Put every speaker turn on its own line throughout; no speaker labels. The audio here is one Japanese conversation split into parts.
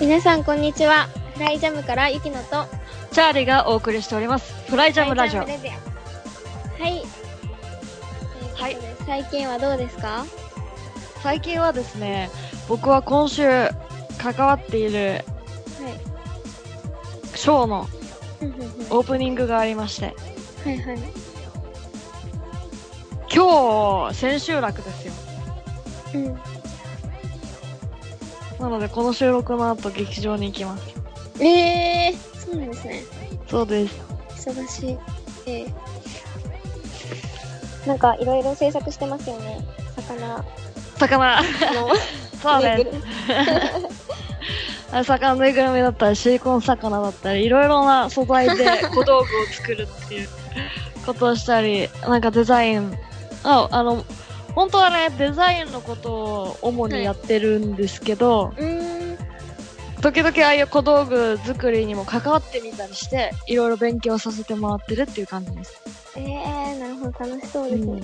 皆さんこんにちは。フライジャムからゆきのと
チャーリーがお送りしております。フライジャムラジオ
はい。
はい
最近はどうですか？
最近はですね、僕は今週関わっている
はい。
ショーのオープニングがありまして、
はいはい。
今日、千秋楽ですよ。
うん。
なので、この収録の後、劇場に行きます。
えー、そうなんですね。
そうです。
忙しい。えー。なんかいろいろ制作してますよね。魚
魚。
の
そうで
ぬいぐるみ
す。魚ぬいぐるみだったり、シリコン魚だったり、いろいろな素材で 小道具を作るっていうことをしたり、なんかデザイン、あ、あの、本当はね、デザインのことを主にやってるんですけど、
うーん。
時々ああいう小道具作りにも関わってみたりして、いろいろ勉強させてもらってるっていう感じです。
えー、なるほど。楽しそうですね。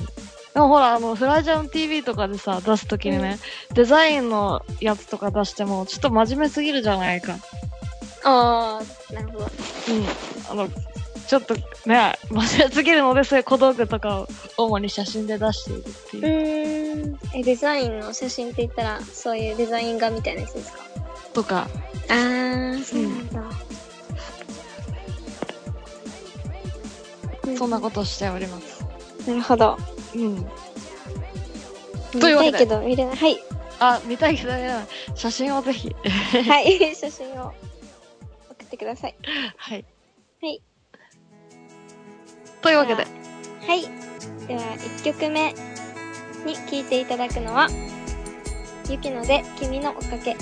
でもほら、あの、フライジャム TV とかでさ、出すときにね、デザインのやつとか出しても、ちょっと真面目すぎるじゃないか。
あー、なるほど。
うん。あの、ちょっとね、真面目すぎるので、そういう小道具とかを主に写真で出しているって
う
いう、
ーん。え、デザインの写真って言ったら、そういうデザイン画みたいなやつですか？
とか、
あー、そうなんだ。
そんなことしております。
と。なるほど。
うん。
見
というわけで
たいけど、見れない。はい。
あ、見たいけどね、写真をぜひ。
はい。写真を送ってください。
はい。
はい。
というわけで、
はい。では、1曲目に聴いていただくのは、ゆきので君のおかけ。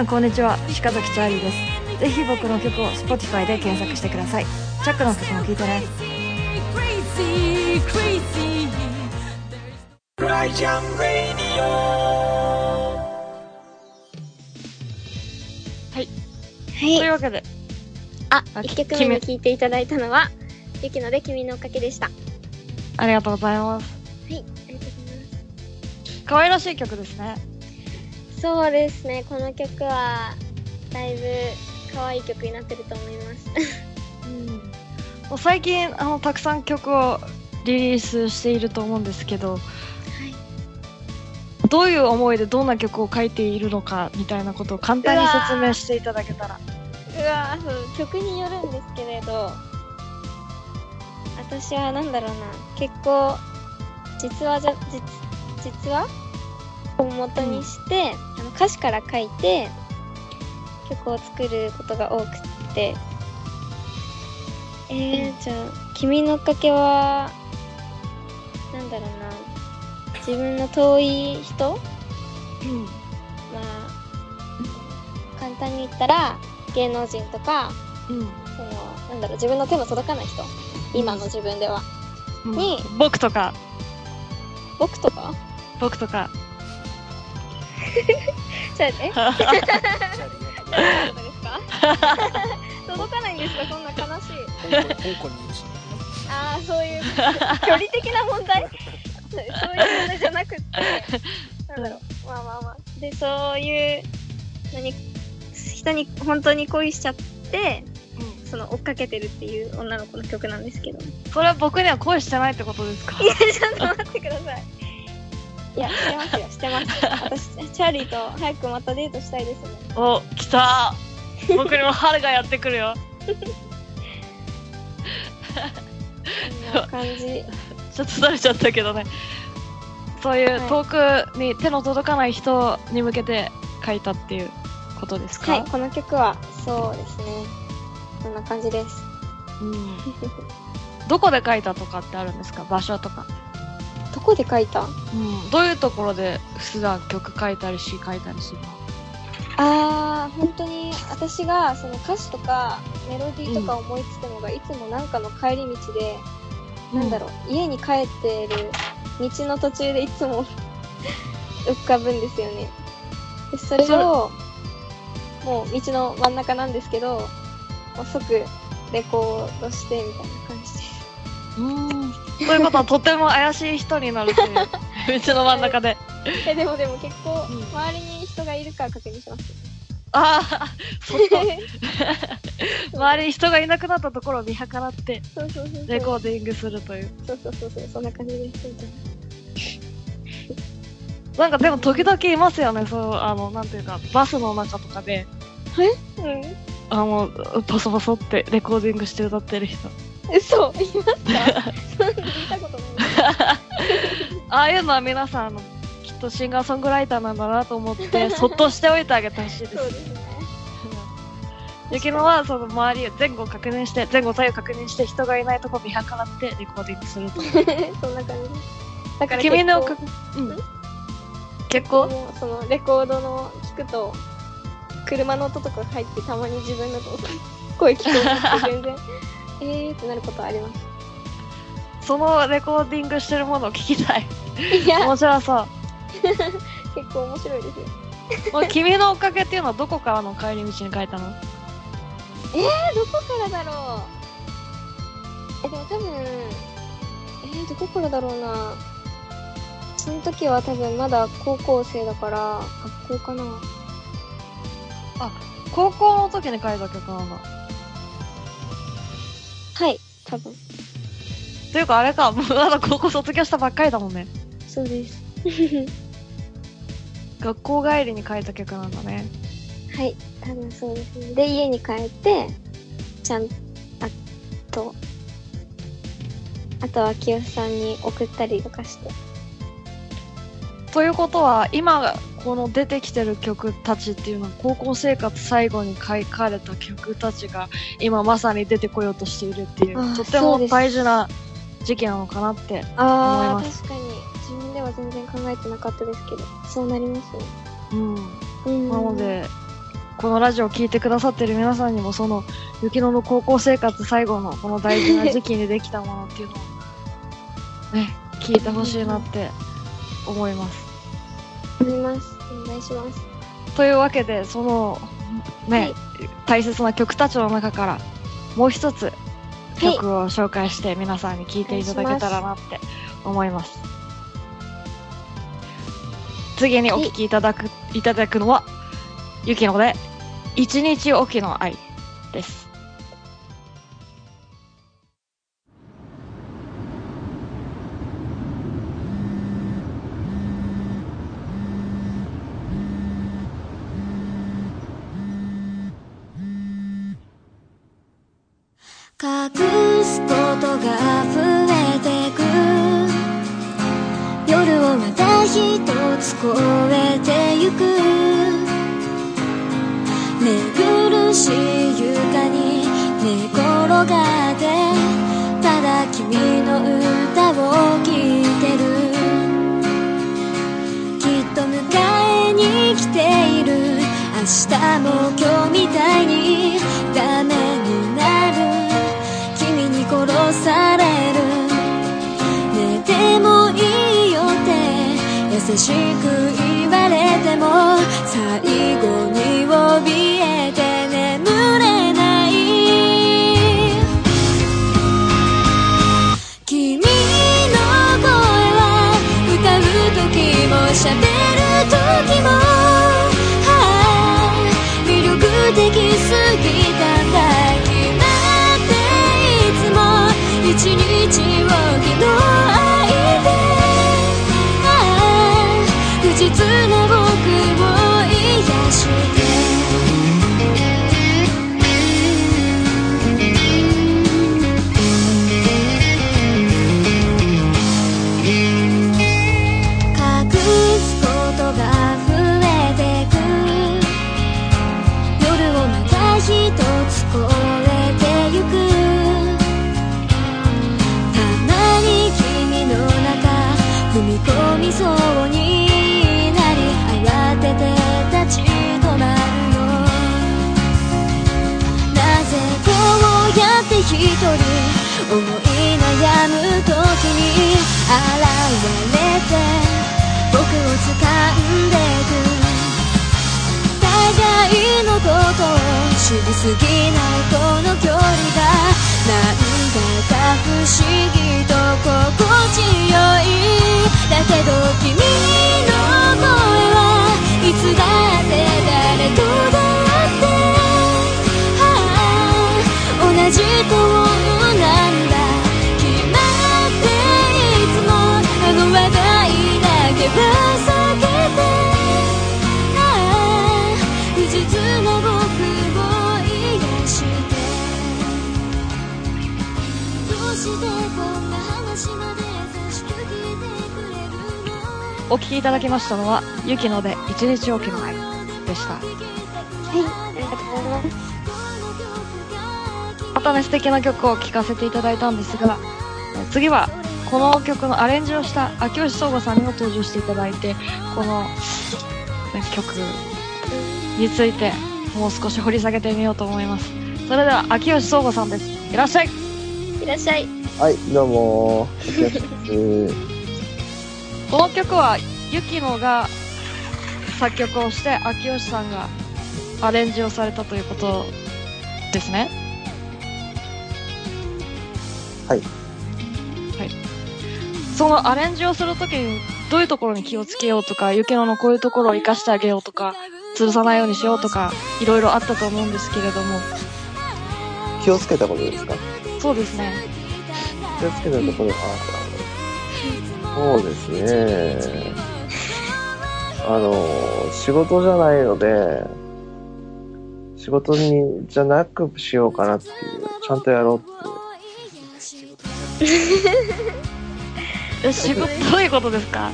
さ
んこんにちは、鹿崎チャーリーです。ぜひ僕の曲を Spotify で検索してください。チャックの曲も聴いてね。
Crazy, crazy.
オフライジャムレディオ
と
い。
うわけで、
あ、
あ
1曲目に聴いていただいたのは、ゆきので君のおかけでした。
ありがとうございますは。
い。ありがとうございます。
可愛らしい曲ですね。
そうですね、この曲は、だいぶ可愛い曲になってると思います。
もう最近、あの、たくさん曲をリリースしていると思うんですけど、どういう思いでどんな曲を書いているのかみたいなことを簡単に説明していただけたら。
うわぁ、そう、曲によるんですけれど、私はなんだろうな、結構、実話じゃ、実、実話を元にして、あの歌詞から書いて、曲を作ることが多くって、えー、じゃあ、君のおかけは、なんだろうな、自分の遠い人？
うん。
まあ、簡単に言ったら、芸能人とか、
うん。
その、なんだろう、自分の手の届かない人。今の自分では。
うん
に
僕とか、
僕とか？
僕とか。
ちょっと待って。
じゃあ ありがとう
何のことですか届かないんですか？そんな悲しい。
香港にいるし。
ああ、そういう、距離的な問題そういう問題じゃなくって、なんだろう。まあまあまあ。で、そういう、何、人に本当に恋しちゃって、その追っかけてるっていう女の子の曲なんですけど。い
それは僕には恋してないってことですか？
や、ちょっと待ってください。いや、してますよ、してます。私、チャーリーと早くまたデートしたいですね。
お、来た僕にも春がやってくるよ。
こんな感じ。
ちょっと慣れちゃったけどね。そういう遠くに手の届かない人に向けて書いたっていうことですか？
はい、この曲は、そうですね。こんな感じです。
うん。どこで書いたとかってあるんですか？場所とか。
どこで書いた？
うん。どういうところで普段曲書いたり詩書いたりするの？
あー、本当に私がその歌詞とかメロディーとか思いつくのが、いつもなんかの帰り道で、なんだろう、家に帰ってる道の途中でいつも 浮かぶんですよね。でそれを、もう道の真ん中なんですけど、もう即レコードしてみたいな感じです。
うん。ということはとても怪しい人になるという。道の真ん中で。
え、でもでも結構、
うん
周りに人がいるから確認します。
ああ、そっと。周りに人がいなくなったところを見計らって
そうそうそうそう。
レコーディングするという。
そうそうそうそう、そんな感じです。な
なんかでも時々いますよね、そう、あの、なんていうか、バスの中とかで、
うん。
あの、バソバソってレコーディングして歌ってる人。
嘘いま。
ああいうのは皆さん、あの、きっとシンガーソングライターなんだなと思って、そっとしておいてあげてほしいです。
そうですね。
ゆきのは、その周り、前後確認して、前後左右確認して、人がいないとこ見計らってレコーディングすると。
そんな感じ。だから
君の
結
曲、うん
ん？
結構？
そのレコードの聞くと、車の音とか入ってたまに自分の声聞こえて全然、えーってなることありま
そのレコーディングしてるものを聞きたい。
す。いや、
面白そう。
結構面白いですよ。
もう君のおかげっていうのはどこからの帰り道に書いたの？
えー、どこからだろうえ、でも多分、えー、どこからだろうなその時は多分まだ高校生だから、学校かな
高校の時に書いた曲なんだ。
はい、多分。
っていうかあれか、もうまだ高校卒業したばっかりだもんね。
そうです。
学校帰りに書いた曲なんだね。
はい、多分そうですね。で、家に帰って、ちゃん、あと、あとは清さんに送ったりとかして。
ということは、今、この出てきてる曲たちっていうのは、高校生活最後に書かれた曲たちが、今まさに出てこようとしているっていう、とっても大事な時期なのかなって。思います
確かに。自分では全然考えてなかったですけど、そうなりますね。
うん。
うん。
なので、このラジオを聴いてくださってる皆さんにも、その、雪乃の高校生活最後のこの大事な時期にできたものっていうのを、ね、聞いてほしいなって思います。
思います。お願いします。
というわけで、その、ね、
はい
大切な曲たちの中から、もう一つ
はい。
曲を紹介して皆さんに聴いていただけたらなって思います。次にお聴きいただく、いただくのは、ゆきので、一日おきの愛です。
が溢れてく。夜をまた一つ越えてゆく。寝苦しい床に寝転がってただ君の歌を聴いてる。きっと迎えに来ている。明日も今日みたいにダメされる。寝てもいいよって優しく言われても最後一思い悩む時に現れて僕を掴んでく互いのことを知りすぎないこの距離がなんだか不思議と心地よいだけど君の
お聴きいただきましたのは、ゆきので一日おきの愛でした。
はい、ありがとうございます。
またね、素敵な曲を聴かせていただいたんですが、え次は、この曲のアレンジをした秋吉壮吾さんにも登場していただいて、この、ね、曲について、もう少し掘り下げてみようと思います。それでは、秋吉壮吾さんです。いらっしゃい
いらっしゃい。
はい、どうもー。秋吉です。
この曲は、ゆきのが作曲をして、秋吉さんがアレンジをされたということですね。
はい。
そのアレンジをするときに、どういうところに気をつけようとか、ゆきののこういうところを活かしてあげようとか、潰さないようにしようとか、いろいろあったと思うんですけれども、
気をつけたことですか？
そうですね。
気をつけたところは、そうですね。あの、仕事じゃないので、仕事に、じゃなくしようかなっていう、ちゃんとやろうってい
仕事、どういうことですか？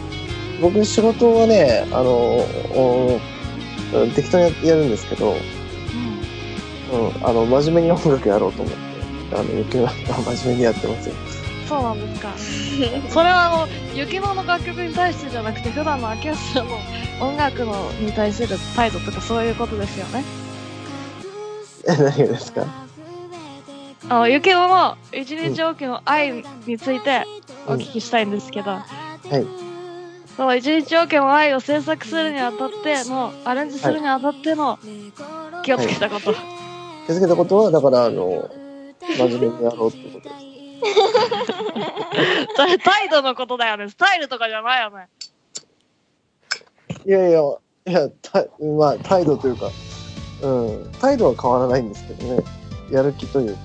僕仕事はね、あの、おうん適当にやるんですけど、うん、あの、真面目に音楽やろうと思って、あの、雪は真面目にやってますよ。
そうなんですか。それはあの、ゆきのの楽曲に対してじゃなくて、普段の秋吉さんの音楽のに対する態度とかそういうことですよね。
え、何がですか？
あの、ゆきのの一日おきの愛についてお聞きしたいんですけど、
はい。
その一日おきの愛を制作するにあたっての、アレンジするにあたっての気をつけたこと。
気づけたことは、だから、あの、真面目にやろうってことです。
それ態度のことだよね。スタイルとかじゃないよね。
いやいや、いや、た、まあ、態度というか、うん、態度は変わらないんですけどね。やる気というか。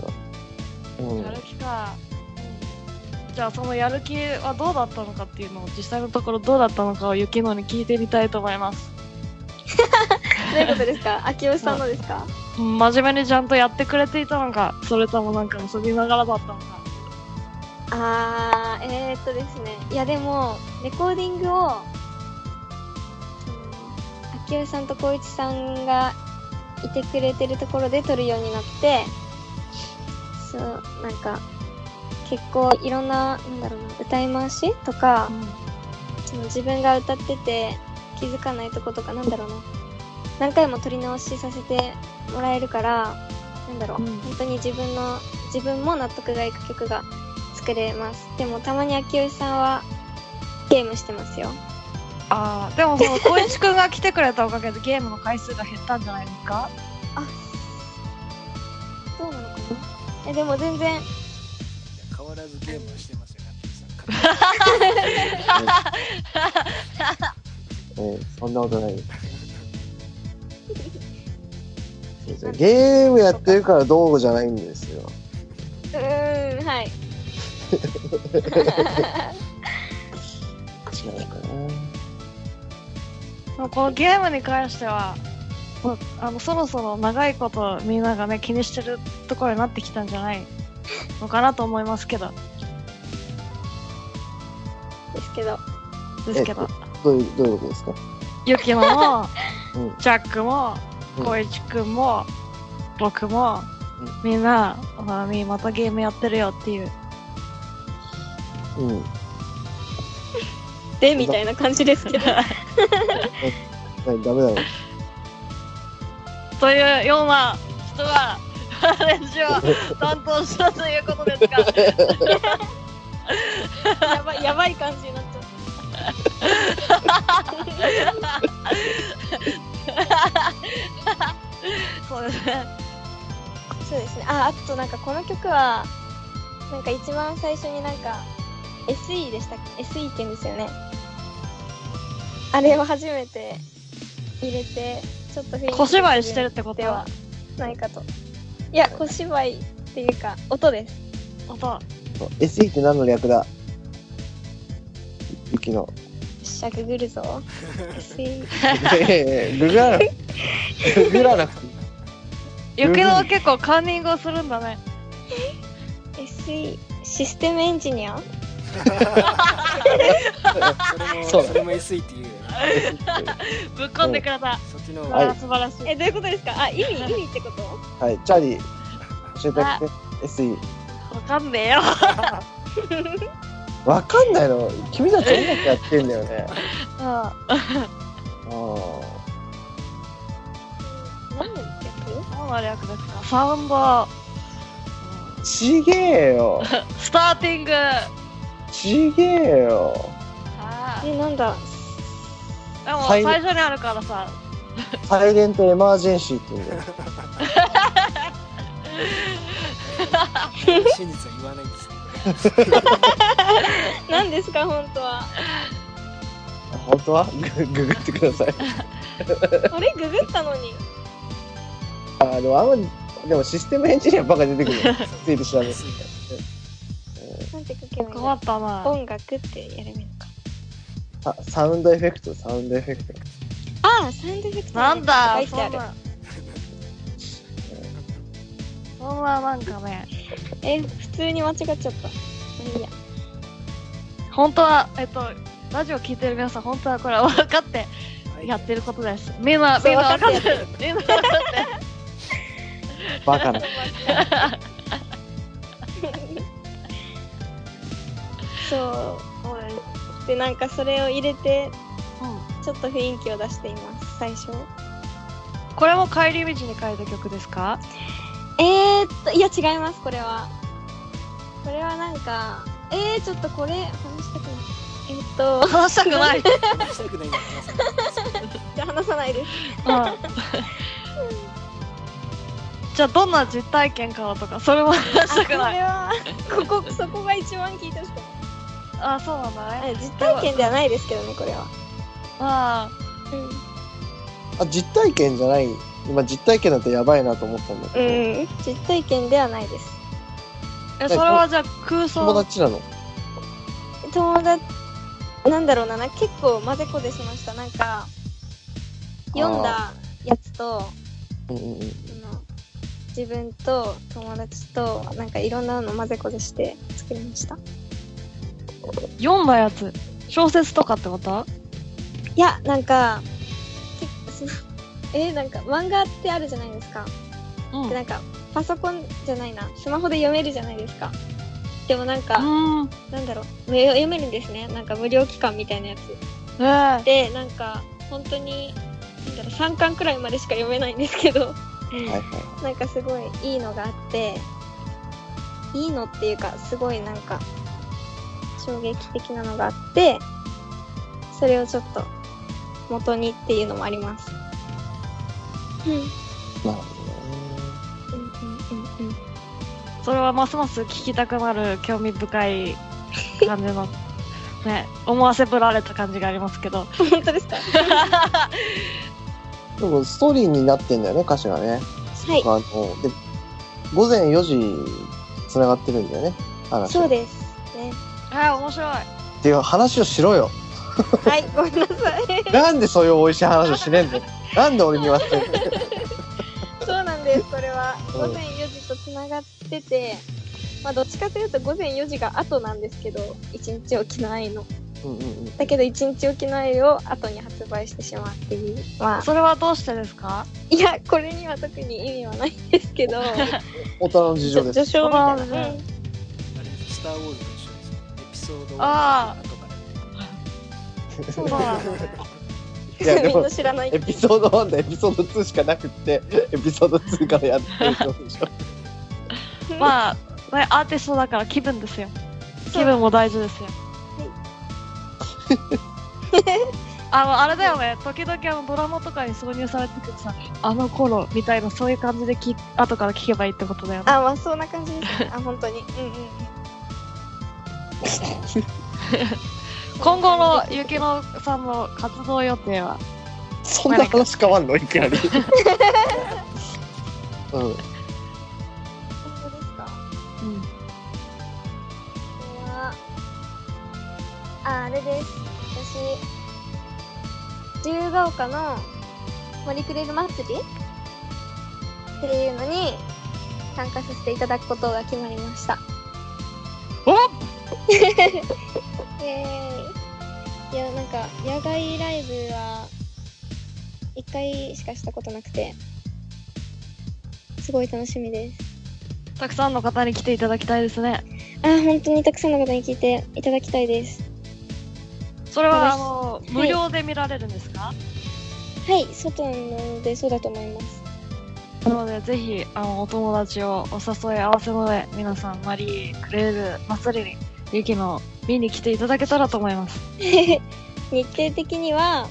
うん
や。る気か。じゃあそのやる気はどうだったのかっていうのを実際のところどうだったのかをゆきのに聞いてみたいと思います。
どういうことですか？秋吉さんのですか？
うん真面目にちゃんとやってくれていたのか、それともなんか遊びながらだったのか。
あー、えー、っとですね。いやでも、レコーディングを、その秋吉さんと光一さんがいてくれてるところで撮るようになって、そう、なんか、結構いろんな、なんだろうな、歌い回しとか、その自分が歌ってて気づかないとことかなんだろうな。何回も撮り直しさせてもらえるから、なんだろう、
うん
本当に自分の、自分も納得がいく曲が作れます。でもたまに秋吉さんはゲームしてますよ。
ああ、でもその、小石くんが来てくれたおかげでゲームの回数が減ったんじゃないですか？
あ、そうなのかな？え、でも全然、
変わらずゲームはしてますよねさんから
えーそんなことない ゲームやってるからどうじゃないんですよ。
うーん、はい。
違うかな。
このゲームに関しては、もうあの、そろそろ長いことみんながね、気にしてるところになってきたんじゃないのかなと思いますけど。
ですけど、
ですけど。
どういう、どういうことですか？
ゆきのも、
うん
ジャックも、
うん
小一くんも、僕も、みんな、まあ、みまたゲームやってるよっていう。
うん。
で、みたいな感じですけど。
はいダメだろ。
というような人が、練習を担当したということですが、
やばい、やばい感じになっちゃう。
そうですね。
そうですね。あ、あとなんかこの曲は、なんか一番最初になんか、SE でしたっけ ?SE って言うんですよね。あれを初めて入れて、ちょっと雰囲気
小芝居してるってこと？
ではないかと。いや、小芝居っていうか、音です。
音。
SE って何の略だ？ゆきの。
よっしゃ、ググるぞ。SE。
ええググらなくてググらなくて。
ゆきのは結構カンニングをするんだね。
SE。システムエンジニア？
それも
そう
それも SE っていう
ぶっ込んでくれた。
そっちの
はい
あー素晴らしい。
え、どういうことですか？あ、意味、意味ってこと？
はい、チャーリー、教えてあげて。SE。
わかんねえよ。
わかんないの君たち音楽やってんだよね。
うん。
あ
何の略
何の略ですかサウンド、
あ。ちげえよ。
スターティング。
ちげえよ。
あ
え、なんだ？
ーでも
はい
最初にあるからさ、
サイレントエマージェンシーって言うんだよ。
真実は言わないんですよ
何ですか本当は。
本当は？グググってください。
あれググったのに。
あの、あんまり、でもシステムエンジニアばっか出てくるよ。ついて調べる。
んて書けばいい
困ったな。
音楽ってやればいいのか。
あ、サウンドエフェクト、サウンドエフェクト。
ああ、サウンドエフェクト
なんだ
書いてある。
そんな。そんななんかね、
え、普通に間違っちゃった。まあいいや。
本当は、えっと、ラジオ聞いてる皆さん、本当はこれ分かってやってることです。みんな、みんな分かっ
分かって
る。みんな分かって
バカな。
そう。
で
なんかそれを入れて、
うん。
ちょっと雰囲気を出しています、最初。
これも帰り道に書いた曲ですか？
えーっと、いや違います、これは。これはなんか、えー、ちょっとこれ、話したくない。えーっと、
話したくない。
話したくない
じゃあ話さないです。
うん。じゃあ、どんな実体験からとか、それも話したくない。
れは、ここ、そこが一番聞いてほしかっ
あ、そうなんだ
た。
ね。
あ実体験ではないですけどね、これは。
あ
うん。
あ、実体験じゃない。今実体験だとやばいなと思ったんだけど。
うん、実体験ではないです。
あ。え、それはじゃあ空想。
友達なの？
友達、なんだろうな、な結構混ぜこぜしました。なんか、読んだやつと、
うんうんうん。
自分と友達と、なんかいろんなの混ぜこぜして作りました。
読んだやつ。小説とかってこと？
いや、なんか、結構その、えーなんか漫画ってあるじゃないですか。
うん。
で、なんか、パソコンじゃないな、スマホで読めるじゃないですか。でもなんか、
うん。
なんだろう、む読めるんですね。なんか無料期間みたいなやつ。
えー
で、なんか、本当に、なんだろう、3巻くらいまでしか読めないんですけど、
はいはい。
なんかすごいいいのがあって、いいのっていうか、すごいなんか、衝撃的なのがあって、それをちょっと元にっていうのもあります。うん。うん
なるほどね。
うんうんうん。
それはますます聞きたくなる興味深い感じの、ね、思わせぶられた感じがありますけど。
本当ですか？
でもストーリーになってんだよね、歌詞がね。
はい。
あの、で、午前4時繋がってるんだよね、話。
そうです。ね。
ああ、面白い。
っていう話をしろよ。
はい、ごめんなさい。
なんでそういう美味しい話をしねえんだよ。なんで俺に言わせてんの？
そうなんです、それは。
うん
午前4時と繋がってて、まあどっちかというと午前4時が後なんですけど、1日おきの愛の。
うんうんうん。
だけど1日おきの愛を後に発売してしまうっていう。まあ、
それはどうしてですか？
いや、これには特に意味はないんですけど、
大人の事情です。
序章みたいな。
スター・ウォーズソード1
あー
後か
そうなんだ。
いやでも
みんな知らない
エピソード1とエピソード2しかなくって、エピソード2からやってる人でしょ。
まあ、ね、アーティストだから気分ですよ。気分も大事ですよ。あの、あれだよね、時々あのドラマとかに挿入されてくるさ、あの頃みたいなそういう感じでき後から聞けばいいってことだよね。
あ、まあそんな感じですね。あ、本当に。うんうんうん。
今後のゆきのさんの活動予定は？
そんな話変わんの？いきなり。うん。
本当ですか？
うん。
あ、あれです。私、自由が丘の森クレル祭りっていうのに参加させていただくことが決まりました。
お
イエーイ。いや、なんか、野外ライブは、一回しかしたことなくて、すごい楽しみです。
たくさんの方に来ていただきたいですね。
あ、本当にたくさんの方に聞いていただきたいです。
それは、
私
あの、
い
無料で見られるんですか、
はい、外なのでそうだと思います。
なので、ぜひ、あの、お友達をお誘い合わせの上、皆さん、マリー、クレール、祭りに、ゆきの見に来ていただけたらと思います。
日程的には、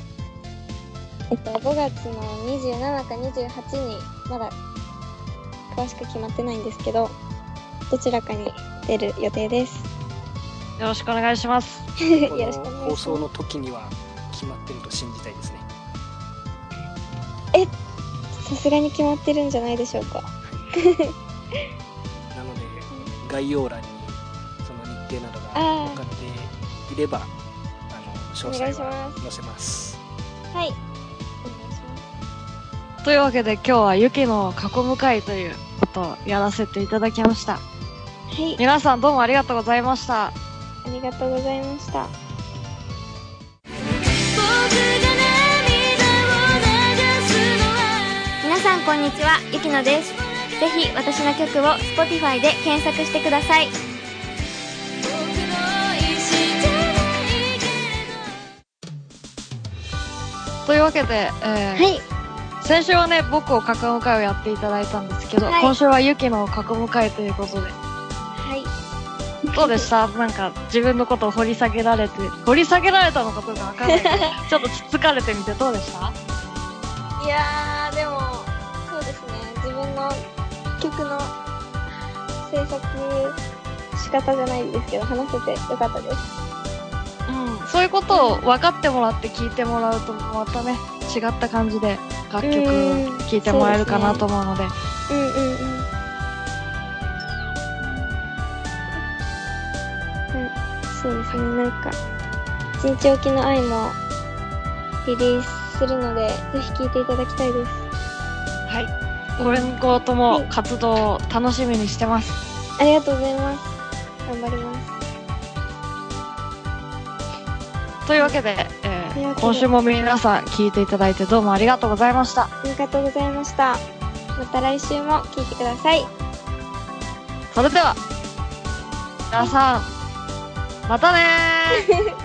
えっと、5月の27か28に、まだ詳しく決まってないんですけど、どちらかに出る予定です。
よろしくお願いします。
こ
よろしくお
の
願いします。
放送の時には決まってると信じたいですね。
さすがに決まってるんじゃないでしょうか。
なので、概要欄にその日程などが分かっていれば、あの、詳細は
ます
載せます。
はい。お願いします。
というわけで、今日はゆきの囲む会ということをやらせていただきました。
はい、
皆さんどうもありがとうございました。
ありがとうございました。皆さんこんにちは、ゆきのです。ぜひ私の曲を Spotify で検索してください。
というわけで、えー
はい。
先週はね、僕を囲む会をやっていただいたんですけど、
はい
今週はゆきの囲む会ということで、
はい。
どうでした？なんか自分のことを掘り下げられて、掘り下げられたのかどうかわかんないけど、ちょっとつつかれてみてどうでした？
いやー、でも、そうですね、自分の曲の制作仕方じゃないですけど、話せてよかったです。
うん。そういうことを分かってもらって聞いてもらうと、またね、違った感じで楽曲
うん
聴いてもらえるかなと思うので、
うんうんうん。うん、そうですね、なんか、一日おきの愛もリリースするので、ぜひ聴いていただきたいです。
はい。今後とも活動を楽しみにしてます。
ありがとうございます。
というわけで、えー今週も皆さん聞いていただいてどうもありがとうございました。
ありがとうございました。また来週も聴いてください。
それでは、皆さん、またね。